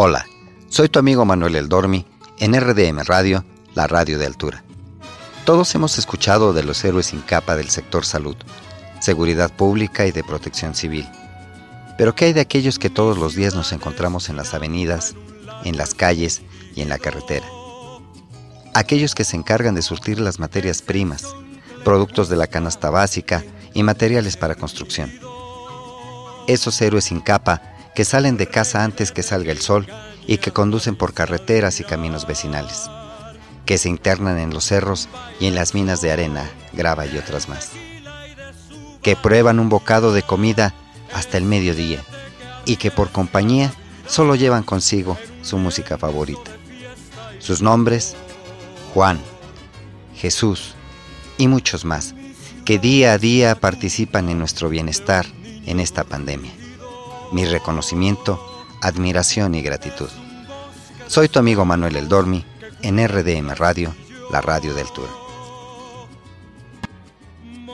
Hola, soy tu amigo Manuel El Dormi en RDM Radio, la radio de altura. Todos hemos escuchado de los héroes sin capa del sector salud, seguridad pública y de protección civil. Pero ¿qué hay de aquellos que todos los días nos encontramos en las avenidas, en las calles y en la carretera? Aquellos que se encargan de surtir las materias primas, productos de la canasta básica y materiales para construcción. Esos héroes sin capa que salen de casa antes que salga el sol y que conducen por carreteras y caminos vecinales, que se internan en los cerros y en las minas de arena, grava y otras más, que prueban un bocado de comida hasta el mediodía y que por compañía solo llevan consigo su música favorita. Sus nombres, Juan, Jesús y muchos más, que día a día participan en nuestro bienestar en esta pandemia mi reconocimiento, admiración y gratitud. Soy tu amigo Manuel El Dormi en RDM Radio, la radio del Tour.